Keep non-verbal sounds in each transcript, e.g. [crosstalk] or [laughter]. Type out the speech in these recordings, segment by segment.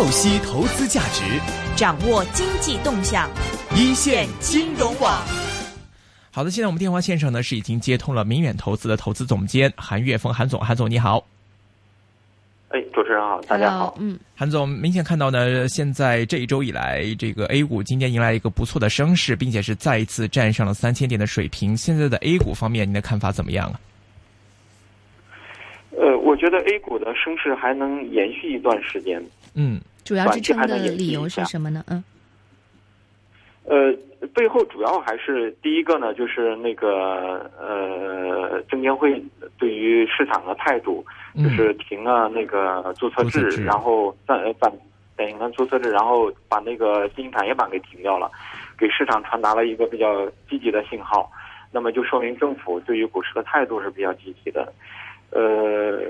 透析投资价值，掌握经济动向，一线金融网。好的，现在我们电话线上呢是已经接通了明远投资的投资总监韩岳峰，韩总，韩总你好。哎，主持人好，大家好。嗯，韩总，明显看到呢，现在这一周以来，这个 A 股今天迎来一个不错的升势，并且是再一次站上了三千点的水平。现在的 A 股方面，您的看法怎么样啊？呃，我觉得 A 股的升势还能延续一段时间。嗯，主要支撑的理由是什么呢？嗯，呃，背后主要还是第一个呢，就是那个呃，证监会对于市场的态度，就是停了那个注册制，然后暂暂停了注册制，然后把那个新兴产业板给停掉了，给市场传达了一个比较积极的信号。那么就说明政府对于股市的态度是比较积极的。呃，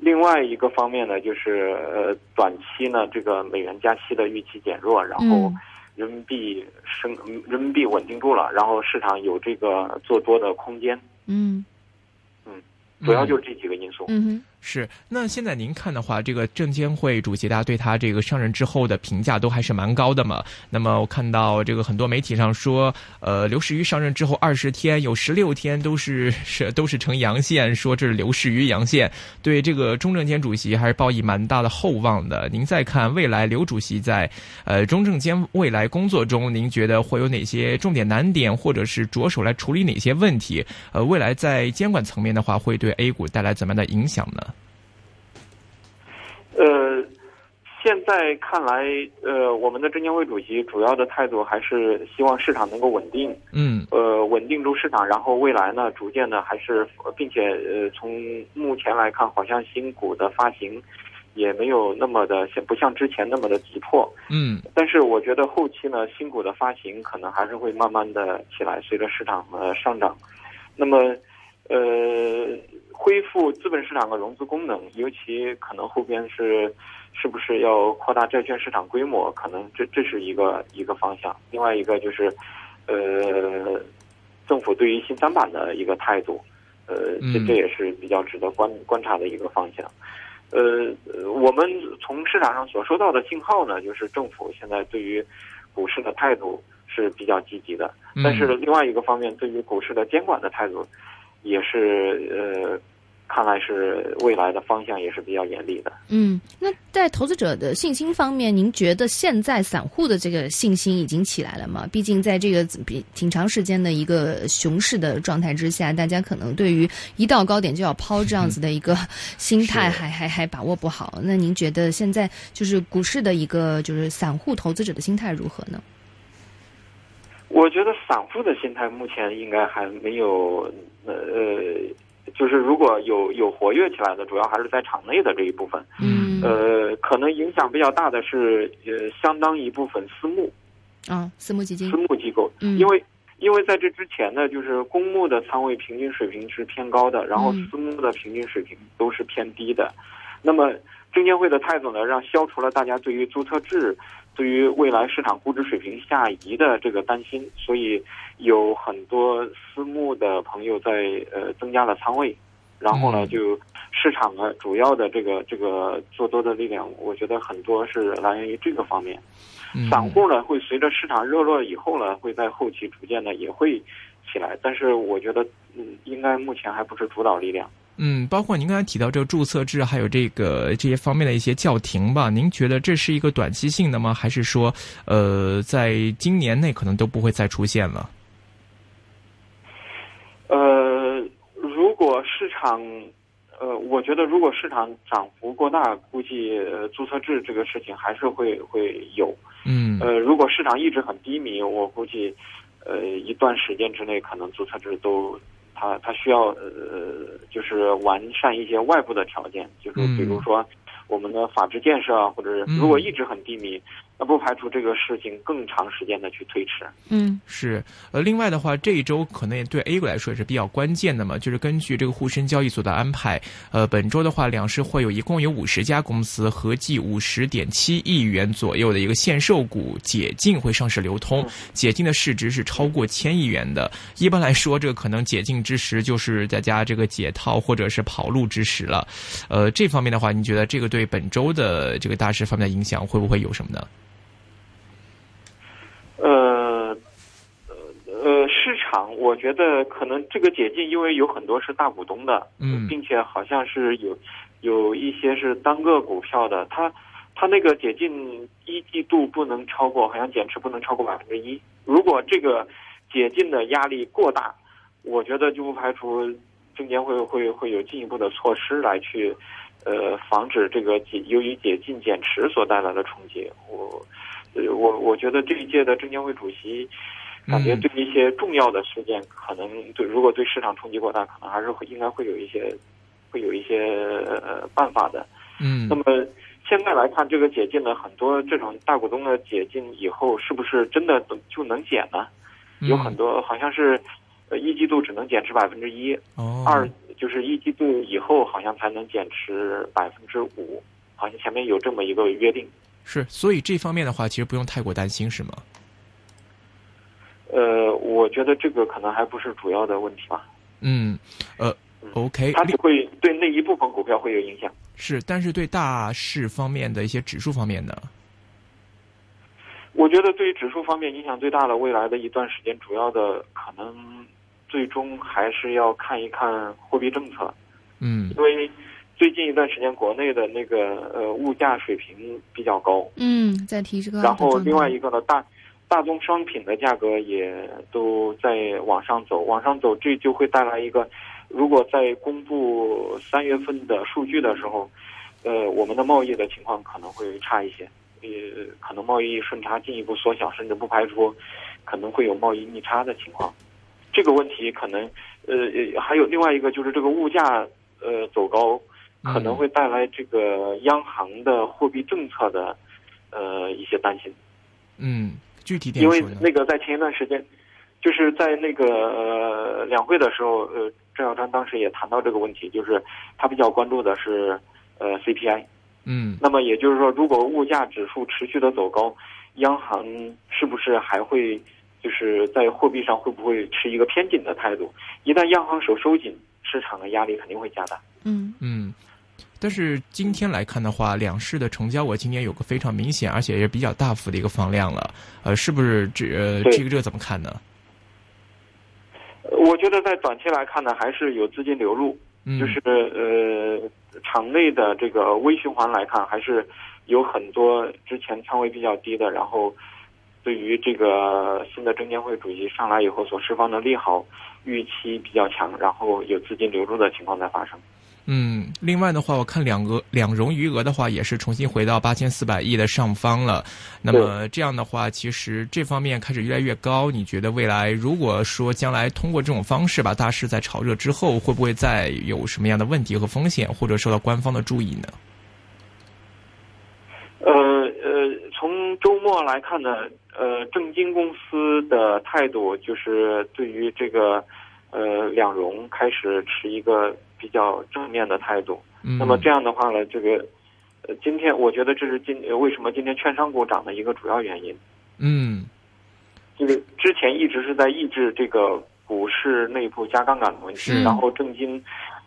另外一个方面呢，就是呃，短期呢，这个美元加息的预期减弱，然后人民币升，人民币稳定住了，然后市场有这个做多的空间。嗯，嗯，主要就是这几个因素。嗯哼。是，那现在您看的话，这个证监会主席大家对他这个上任之后的评价都还是蛮高的嘛。那么我看到这个很多媒体上说，呃，刘士余上任之后二十天有十六天都是是都是呈阳线，说这是刘士余阳线，对这个中证监主席还是抱以蛮大的厚望的。您再看未来刘主席在呃中证监未来工作中，您觉得会有哪些重点难点，或者是着手来处理哪些问题？呃，未来在监管层面的话，会对 A 股带来怎么样的影响呢？呃，现在看来，呃，我们的证监会主席主要的态度还是希望市场能够稳定，嗯，呃，稳定住市场，然后未来呢，逐渐的还是，并且呃，从目前来看，好像新股的发行也没有那么的像不像之前那么的急迫，嗯，但是我觉得后期呢，新股的发行可能还是会慢慢的起来，随着市场的上涨，那么，呃。恢复资本市场的融资功能，尤其可能后边是，是不是要扩大债券市场规模？可能这这是一个一个方向。另外一个就是，呃，政府对于新三板的一个态度，呃，这这也是比较值得观观察的一个方向。呃，我们从市场上所收到的信号呢，就是政府现在对于股市的态度是比较积极的，但是另外一个方面，对于股市的监管的态度。也是呃，看来是未来的方向也是比较严厉的。嗯，那在投资者的信心方面，您觉得现在散户的这个信心已经起来了吗？毕竟在这个比挺长时间的一个熊市的状态之下，大家可能对于一到高点就要抛这样子的一个心态还 [laughs] 还还把握不好。那您觉得现在就是股市的一个就是散户投资者的心态如何呢？我觉得散户的心态目前应该还没有，呃，就是如果有有活跃起来的，主要还是在场内的这一部分。嗯。呃，可能影响比较大的是，呃，相当一部分私募。啊，私募基金。私募机构。嗯。因为，因为在这之前呢，就是公募的仓位平均水平是偏高的，然后私募的平均水平都是偏低的。那么，证监会的态度呢，让消除了大家对于注册制。对于未来市场估值水平下移的这个担心，所以有很多私募的朋友在呃增加了仓位，然后呢，就市场的主要的这个这个做多的力量，我觉得很多是来源于这个方面。散户呢，会随着市场热络以后呢，会在后期逐渐的也会起来，但是我觉得嗯，应该目前还不是主导力量。嗯，包括您刚才提到这个注册制，还有这个这些方面的一些叫停吧，您觉得这是一个短期性的吗？还是说，呃，在今年内可能都不会再出现了？呃，如果市场，呃，我觉得如果市场涨幅过大，估计呃注册制这个事情还是会会有。嗯。呃，如果市场一直很低迷，我估计，呃，一段时间之内可能注册制都。它它需要呃，就是完善一些外部的条件，就是比如说我们的法治建设啊，或者是如果一直很低迷，那不排除这个事情更长时间的去推迟。嗯，是。呃，另外的话，这一周可能也对 A 股来说也是比较关键的嘛，就是根据这个沪深交易所的安排，呃，本周的话，两市会有一共有五十家公司，合计五十点七亿元左右的一个限售股解禁会上市流通，解禁的市值是超过千亿元的。一般来说，这个可能解禁之时就是大家这个解套或者是跑路之时了。呃，这方面的话，你觉得这个对本周的这个大市方面的影响会不会有什么呢？呃，我觉得可能这个解禁，因为有很多是大股东的，嗯并且好像是有有一些是单个股票的，它它那个解禁一季度不能超过，好像减持不能超过百分之一。如果这个解禁的压力过大，我觉得就不排除证监会会会有进一步的措施来去呃防止这个解由于解禁减持所带来的冲击。我呃我我觉得这一届的证监会主席。感觉对一些重要的事件，可能对如果对市场冲击过大，可能还是会应该会有一些，会有一些呃办法的。嗯那么现在来看，这个解禁的很多这种大股东的解禁以后，是不是真的就能减呢？嗯有很多好像是，呃，一季度只能减持百分之一，哦二就是一季度以后好像才能减持百分之五，好像前面有这么一个约定。是，所以这方面的话，其实不用太过担心，是吗？呃，我觉得这个可能还不是主要的问题吧。嗯，呃，OK，它只会对那一部分股票会有影响。是，但是对大市方面的一些指数方面呢？我觉得对于指数方面影响最大的，未来的一段时间，主要的可能最终还是要看一看货币政策，嗯因为最近一段时间国内的那个呃物价水平比较高，嗯，在提这个，然后另外一个呢，大大宗商品的价格也都在往上走，往上走，这就会带来一个，如果在公布三月份的数据的时候，呃，我们的贸易的情况可能会差一些，也可能贸易顺差进一步缩小，甚至不排除可能会有贸易逆差的情况。这个问题可能，呃，还有另外一个就是这个物价呃走高，可能会带来这个央行的货币政策的呃一些担心。嗯，具体点因为？那个在前一段时间，就是在那个呃两会的时候，呃，郑小川当时也谈到这个问题，就是他比较关注的是呃 CPI。嗯那么也就是说，如果物价指数持续的走高，央行是不是还会就是在货币上会不会持一个偏紧的态度？一旦央行手收紧，市场的压力肯定会加大。嗯嗯。但是今天来看的话，两市的成交额今年有个非常明显，而且也比较大幅的一个放量了。呃，是不是这呃这个这个怎么看呢？呃我觉得在短期来看呢，还是有资金流入，嗯，就是呃，场内的这个微循环来看，还是有很多之前仓位比较低的，然后对于这个新的证监会主席上来以后所释放的利好预期比较强，然后有资金流入的情况在发生。嗯，另外的话，我看两个两融余额的话，也是重新回到八千四百亿的上方了。那么这样的话，其实这方面开始越来越高。你觉得未来如果说将来通过这种方式把大势在炒热之后，会不会再有什么样的问题和风险，或者受到官方的注意呢？呃呃，从周末来看呢，呃，证金公司的态度就是对于这个呃两融开始持一个比较正面的态度。嗯，那么这样的话呢，这个呃，今天我觉得这是今呃为什么今天券商股涨的一个主要原因。嗯这个之前一直是在抑制这个股市内部加杠杆的问题，然后证金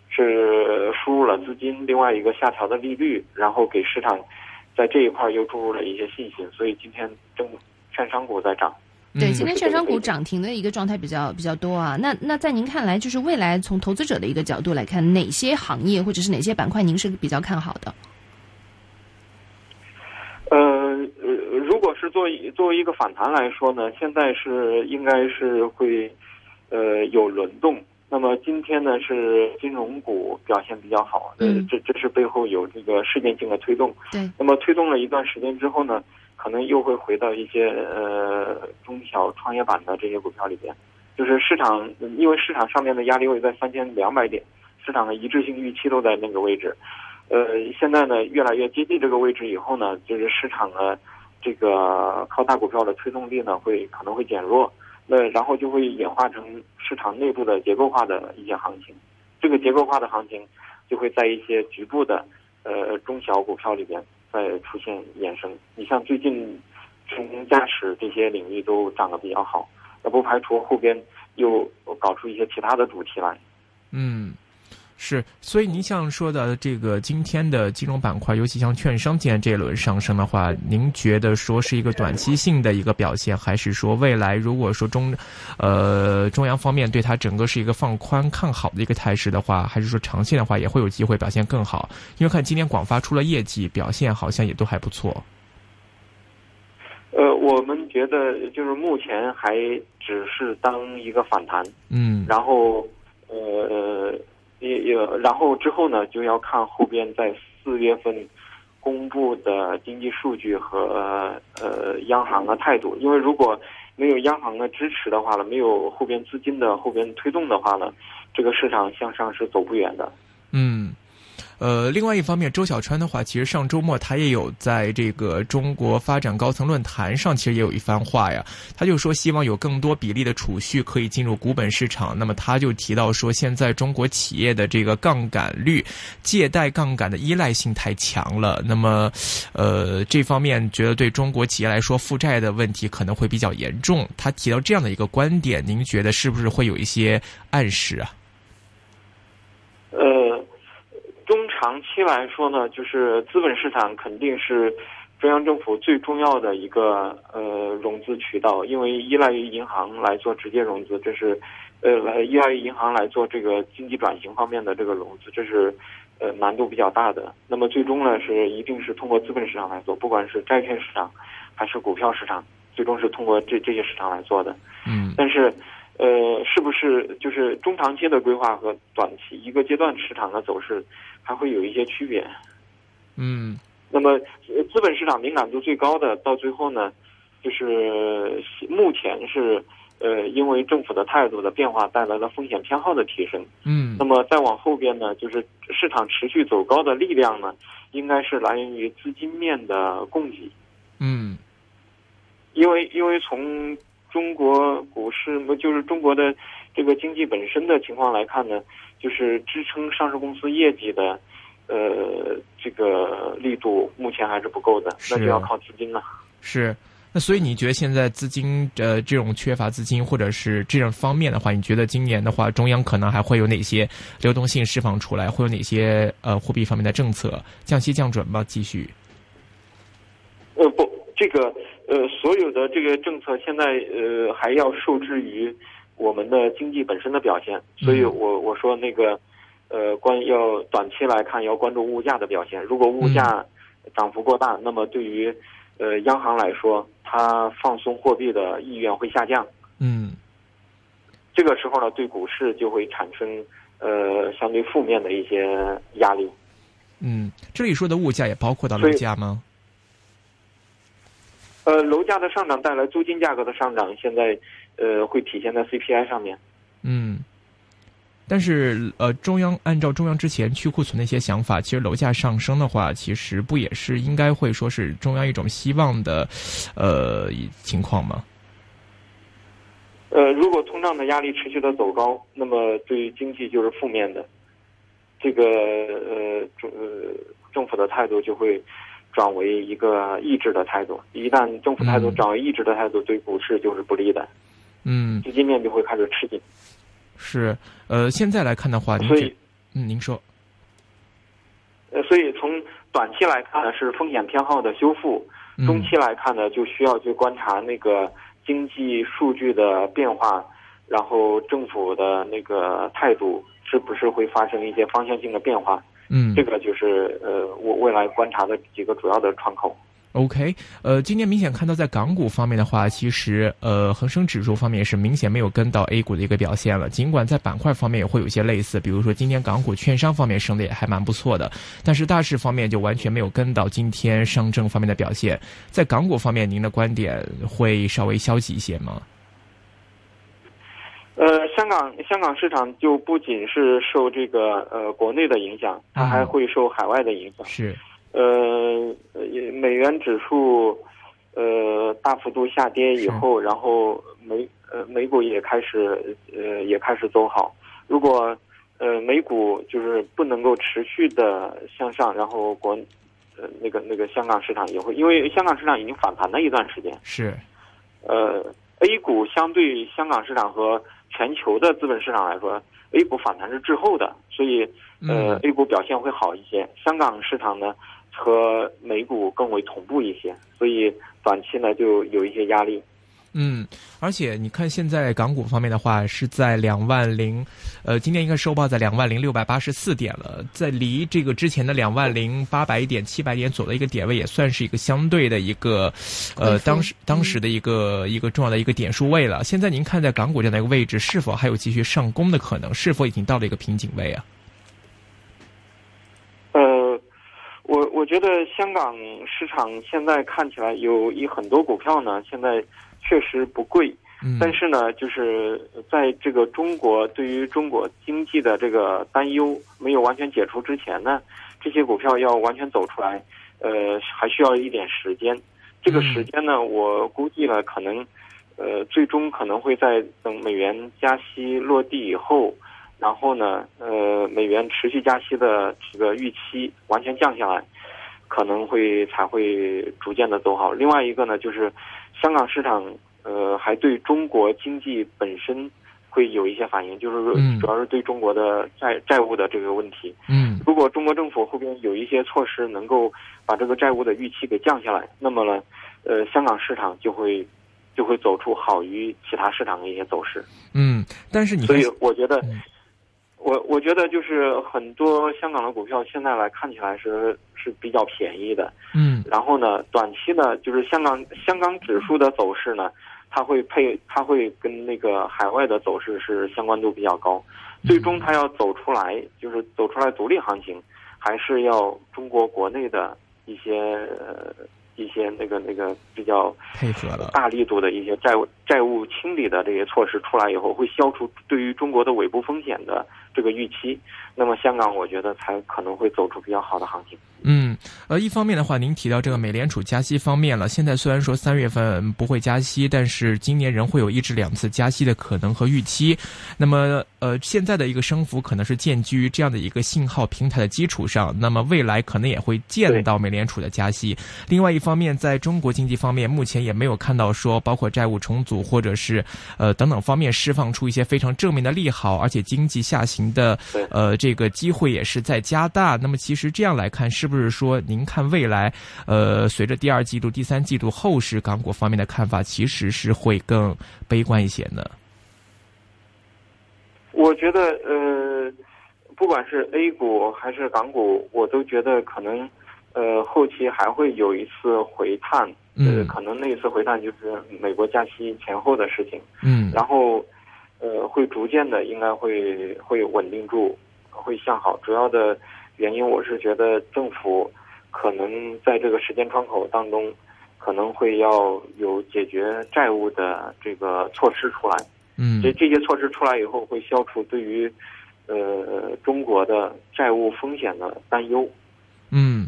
是输入了资金，另外一个下调的利率，然后给市场在这一块儿又注入了一些信心，所以今天证券商股在涨。对，嗯今天券商股涨停的一个状态比较比较多啊。那那在您看来，就是未来从投资者的一个角度来看，哪些行业或者是哪些板块您是比较看好的？呃呃，如果是作为作为一个反弹来说呢，现在是应该是会呃有轮动。那么今天呢是金融股表现比较好，这这是背后有这个事件性的推动。对，那么推动了一段时间之后呢，可能又会回到一些呃中小创业板的这些股票里边，就是市场因为市场上面的压力位在三千两百点，市场的一致性预期都在那个位置。呃，现在呢越来越接近这个位置以后呢，就是市场的这个靠大股票的推动力呢会可能会减弱，那然后就会演化成市场内部的结构化的一些行情，这个结构化的行情就会在一些局部的呃中小股票里边再出现衍生。你像最近成功驾驶这些领域都涨得比较好，那不排除后边又搞出一些其他的主题来。嗯。是，所以您像说的这个今天的金融板块，尤其像券商今天这一轮上升的话，您觉得说是一个短期性的一个表现，还是说未来如果说中，呃中央方面对它整个是一个放宽看好的一个态势的话，还是说长线的话也会有机会表现更好？因为看今天广发出了业绩，表现好像也都还不错。呃，我们觉得就是目前还只是当一个反弹，嗯，然后呃。也也，然后之后呢，就要看后边在四月份公布的经济数据和呃央行的态度。因为如果没有央行的支持的话呢，没有后边资金的后边推动的话呢，这个市场向上是走不远的。嗯。呃，另外一方面，周小川的话，其实上周末他也有在这个中国发展高层论坛上，其实也有一番话呀。他就说，希望有更多比例的储蓄可以进入股本市场。那么他就提到说，现在中国企业的这个杠杆率、借贷杠杆的依赖性太强了。那么，呃，这方面觉得对中国企业来说，负债的问题可能会比较严重。他提到这样的一个观点，您觉得是不是会有一些暗示啊？呃。中长期来说呢，就是资本市场肯定是中央政府最重要的一个呃融资渠道，因为依赖于银行来做直接融资，这是呃来依赖于银行来做这个经济转型方面的这个融资，这是呃难度比较大的。那么最终呢，是一定是通过资本市场来做，不管是债券市场还是股票市场，最终是通过这这些市场来做的。嗯，但是。呃，是不是就是中长期的规划和短期一个阶段市场的走势还会有一些区别？嗯，那么资本市场敏感度最高的，到最后呢，就是目前是呃，因为政府的态度的变化带来了风险偏好的提升。嗯，那么再往后边呢，就是市场持续走高的力量呢，应该是来源于资金面的供给。嗯，因为因为从中国股市，不就是中国的这个经济本身的情况来看呢，就是支撑上市公司业绩的，呃，这个力度目前还是不够的，那就要靠资金了。是，那所以你觉得现在资金呃这种缺乏资金，或者是这种方面的话，你觉得今年的话，中央可能还会有哪些流动性释放出来？会有哪些呃货币方面的政策降息降准吗？继续？呃，不，这个。呃，所有的这个政策现在呃还要受制于我们的经济本身的表现，所以我我说那个呃关要短期来看要关注物价的表现，如果物价涨幅过大，那么对于呃央行来说，它放松货币的意愿会下降。嗯，这个时候呢，对股市就会产生呃相对负面的一些压力。嗯，这里说的物价也包括到楼价吗？呃，楼价的上涨带来租金价格的上涨，现在呃会体现在 CPI 上面。嗯，但是呃，中央按照中央之前去库存的一些想法，其实楼价上升的话，其实不也是应该会说是中央一种希望的呃情况吗？呃，如果通胀的压力持续的走高，那么对于经济就是负面的。这个呃政呃政府的态度就会。转为一个抑制的态度，一旦政府态度转为抑制的态度，对股市就是不利的。嗯，资金面就会开始吃紧。是，呃，现在来看的话，所以，嗯，您说，呃，所以从短期来看呢，是风险偏好的修复；中期来看呢，就需要去观察那个经济数据的变化，然后政府的那个态度是不是会发生一些方向性的变化。嗯，这个就是呃，我未来观察的几个主要的窗口。OK，呃，今天明显看到在港股方面的话，其实呃，恒生指数方面是明显没有跟到 A 股的一个表现了。尽管在板块方面也会有一些类似，比如说今天港股券商方面升的也还蛮不错的，但是大市方面就完全没有跟到今天上证方面的表现。在港股方面，您的观点会稍微消极一些吗？港香港市场就不仅是受这个呃国内的影响，它还会受海外的影响。是，呃，美元指数呃大幅度下跌以后，然后美呃美股也开始呃也开始走好。如果呃美股就是不能够持续的向上，然后国呃那个那个香港市场也会，因为香港市场已经反弹了一段时间。是，呃 A 股相对香港市场和全球的资本市场来说，A 股反弹是滞后的，所以呃、嗯 A 股表现会好一些。香港市场呢和美股更为同步一些，所以短期呢就有一些压力。嗯，而且你看，现在港股方面的话是在两万零，呃，今天应该收报在两万零六百八十四点了，在离这个之前的两万零八百点、七百点左右的一个点位，也算是一个相对的一个，呃，当时当时的一个、一个重要的一个点数位了。现在您看，在港股这样的一个位置，是否还有继续上攻的可能？是否已经到了一个瓶颈位啊？呃，我我觉得香港市场现在看起来有一很多股票呢，现在确实不贵，嗯，但是呢，就是在这个中国对于中国经济的这个担忧没有完全解除之前呢，这些股票要完全走出来，呃，还需要一点时间。这个时间呢，我估计呢，可能，呃，最终可能会在等美元加息落地以后，然后呢，呃，美元持续加息的这个预期完全降下来，可能会才会逐渐的走好。另外一个呢，就是香港市场，呃，还对中国经济本身会有一些反应，就是说嗯主要是对中国的债债务的这个问题。嗯如果中国政府后边有一些措施能够把这个债务的预期给降下来，那么呢，呃，香港市场就会就会走出好于其他市场的一些走势。嗯，但是你所以，我觉得嗯，我我觉得就是很多香港的股票现在来看起来是是比较便宜的。嗯然后呢，短期呢，就是香港香港指数的走势呢，它会配它会跟那个海外的走势是相关度比较高。最终它要走出来，就是走出来独立行情，还是要中国国内的一些呃一些那个那个比较配合的，大力度的一些债务债务清理的这些措施出来以后，会消除对于中国的尾部风险的这个预期。那么香港，我觉得才可能会走出比较好的行情。嗯，呃，一方面的话，您提到这个美联储加息方面了，现在虽然说三月份不会加息，但是今年仍会有一至两次加息的可能和预期。那么，呃，现在的一个升幅可能是建基于这样的一个信号平台的基础上，那么未来可能也会见到美联储的加息。另外一方面，在中国经济方面，目前也没有看到说包括债务重组或者是呃等等方面释放出一些非常正面的利好，而且经济下行的呃这个机会也是在加大。那么其实这样来看，是不是说您看未来呃随着第二季度、第三季度后市港股方面的看法，其实是会更悲观一些呢？我觉得呃，不管是 A 股还是港股，我都觉得可能呃后期还会有一次回探。呃，嗯可能那一次回探就是美国加息前后的事情。嗯然后，呃，会逐渐的应该会会稳定住，会向好。主要的原因，我是觉得政府可能在这个时间窗口当中，可能会要有解决债务的这个措施出来。嗯这这些措施出来以后，会消除对于呃中国的债务风险的担忧。嗯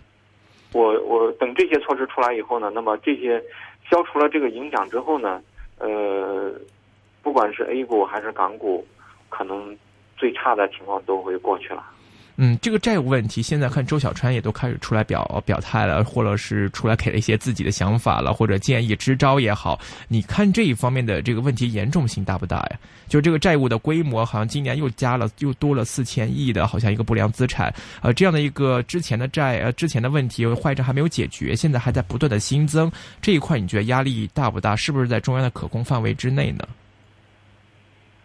我我等这些措施出来以后呢，那么这些消除了这个影响之后呢，呃，不管是 A 股还是港股，可能最差的情况都会过去了。嗯，这个债务问题，现在看周小川也都开始出来表表态了，或者是出来给了一些自己的想法了，或者建议支招也好。你看这一方面的这个问题严重性大不大呀？就这个债务的规模，好像今年又加了，又多了四千亿的，好像一个不良资产。呃，这样的一个之前的债，呃，之前的问题坏账还没有解决，现在还在不断的新增。这一块你觉得压力大不大？是不是在中央的可控范围之内呢？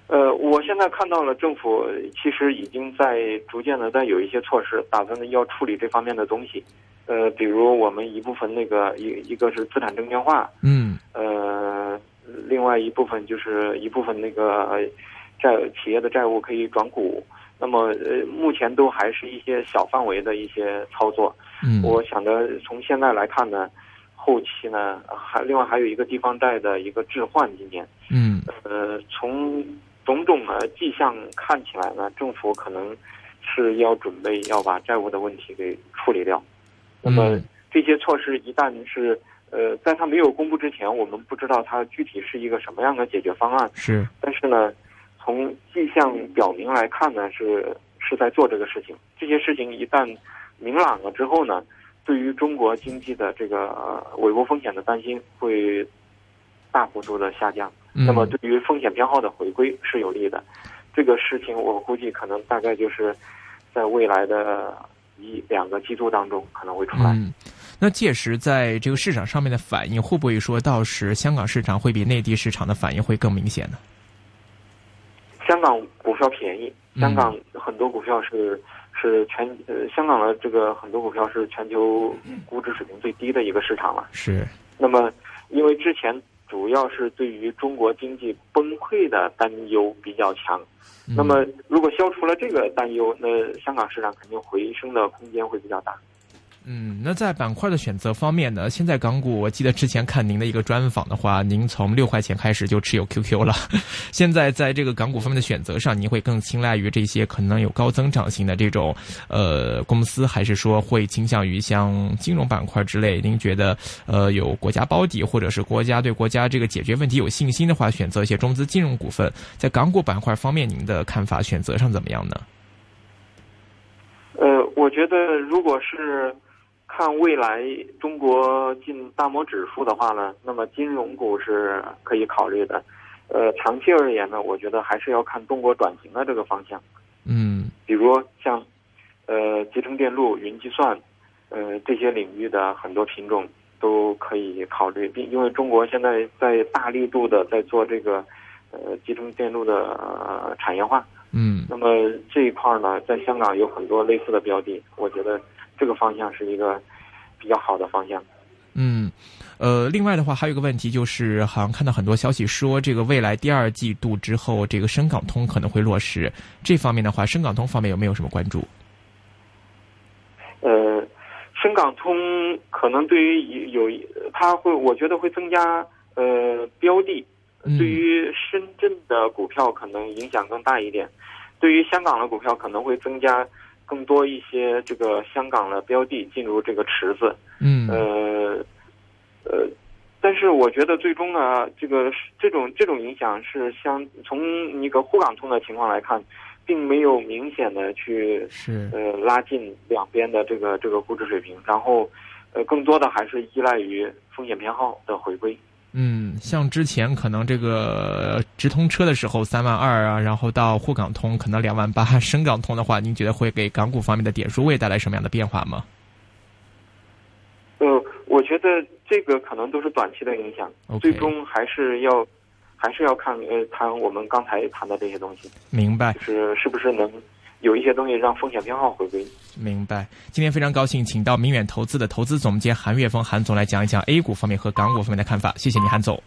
呃，我现在看到了政府其实已经在逐渐的在有一些措施，打算的要处理这方面的东西。呃，比如我们一部分那个一一个是资产证券化，嗯呃，另外一部分就是一部分那个呃债企业的债务可以转股。那么呃，目前都还是一些小范围的一些操作。嗯，我想着从现在来看呢，后期呢还另外还有一个地方债的一个置换，今年嗯呃从种种的迹象看起来呢，政府可能是要准备要把债务的问题给处理掉。那么嗯这些措施一旦是呃，在它没有公布之前，我们不知道它具体是一个什么样的解决方案。是，但是呢，从迹象表明来看呢，是是在做这个事情。这些事情一旦明朗了之后呢，对于中国经济的这个呃违约风险的担心会大幅度的下降。那么对于风险偏好的回归是有利的。这个事情我估计可能大概就是在未来的一两个季度当中可能会出来。嗯，那届时在这个市场上面的反应会不会说到时香港市场会比内地市场的反应会更明显呢？香港股票便宜，香港很多股票是是全呃香港的这个很多股票是全球估值水平最低的一个市场了。是。那么因为之前主要是对于中国经济崩溃的担忧比较强。那么，如果消除了这个担忧，那香港市场肯定回升的空间会比较大。嗯，那在板块的选择方面呢？现在港股，我记得之前看您的一个专访的话，您从六块钱开始就持有 QQ 了。[laughs] 现在在这个港股方面的选择上，您会更青睐于这些可能有高增长性的这种呃公司，还是说会倾向于像金融板块之类？您觉得呃有国家包底，或者是国家对国家这个解决问题有信心的话，选择一些中资金融股份？在港股板块方面，您的看法选择上怎么样呢？呃，我觉得如果是。看未来中国进大摩指数的话呢，那么金融股是可以考虑的。呃，长期而言呢，我觉得还是要看中国转型的这个方向。嗯，比如像呃集成电路、云计算，呃这些领域的很多品种都可以考虑，并因为中国现在在大力度的在做这个呃集成电路的产业化。嗯，那么这一块呢，在香港有很多类似的标的，我觉得。这个方向是一个比较好的方向。嗯，呃，另外的话还有一个问题就是，好像看到很多消息说，这个未来第二季度之后，这个深港通可能会落实。这方面的话，深港通方面有没有什么关注？呃，深港通可能对于有，它会，我觉得会增加呃标的，对于深圳的股票可能影响更大一点，对于香港的股票可能会增加。更多一些这个香港的标的进入这个池子，嗯，呃，呃，但是我觉得最终呢，这个这种这种影响是相从一个沪港通的情况来看，并没有明显的去是。呃拉近两边的这个这个估值水平，然后呃更多的还是依赖于风险偏好的回归。嗯，像之前可能这个直通车的时候三万二啊，然后到沪港通可能两万八，深港通的话，您觉得会给港股方面的点数位带来什么样的变化吗？呃，我觉得这个可能都是短期的影响，最终还是要还是要看呃谈我们刚才谈的这些东西。明白，就是是不是能。有一些东西让风险偏好回归。明白。今天非常高兴，请到明远投资的投资总监韩月峰韩总来讲一讲 A 股方面和港股方面的看法。谢谢你，韩总。